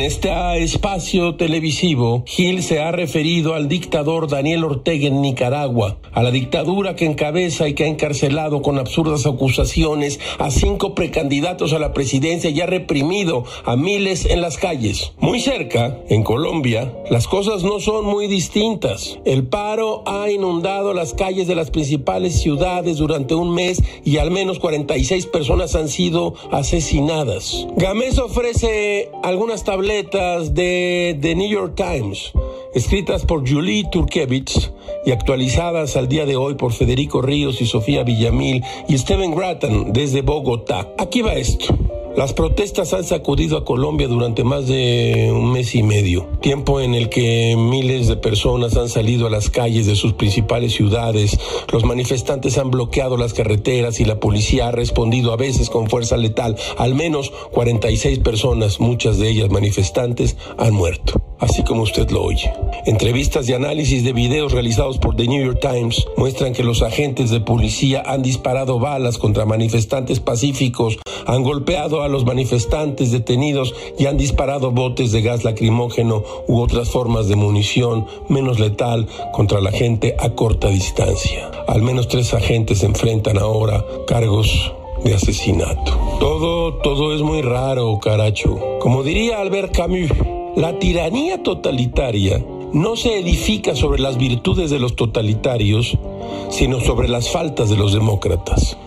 este espacio televisivo, Gil se ha referido al dictador Daniel Ortega en Nicaragua, a la dictadura que encabeza y que ha encarcelado con absurdas acusaciones a cinco precandidatos a la presidencia y ha reprimido a miles en las calles. Muy cerca, en Colombia, las cosas no son muy distintas. El paro ha inundado las calles de las principales ciudades durante un mes y al menos 46 personas han sido asesinadas. Gámez ofrece algunas tabletas de The New York Times, escritas por Julie Turkevich y actualizadas al día de hoy por Federico Ríos y Sofía Villamil y Steven Grattan desde Bogotá. Aquí va esto. Las protestas han sacudido a Colombia durante más de un mes y medio, tiempo en el que miles de personas han salido a las calles de sus principales ciudades, los manifestantes han bloqueado las carreteras y la policía ha respondido a veces con fuerza letal. Al menos 46 personas, muchas de ellas manifestantes, han muerto así como usted lo oye. Entrevistas y análisis de videos realizados por The New York Times muestran que los agentes de policía han disparado balas contra manifestantes pacíficos, han golpeado a los manifestantes detenidos y han disparado botes de gas lacrimógeno u otras formas de munición menos letal contra la gente a corta distancia. Al menos tres agentes enfrentan ahora cargos de asesinato. Todo, todo es muy raro, caracho. Como diría Albert Camus, la tiranía totalitaria no se edifica sobre las virtudes de los totalitarios, sino sobre las faltas de los demócratas.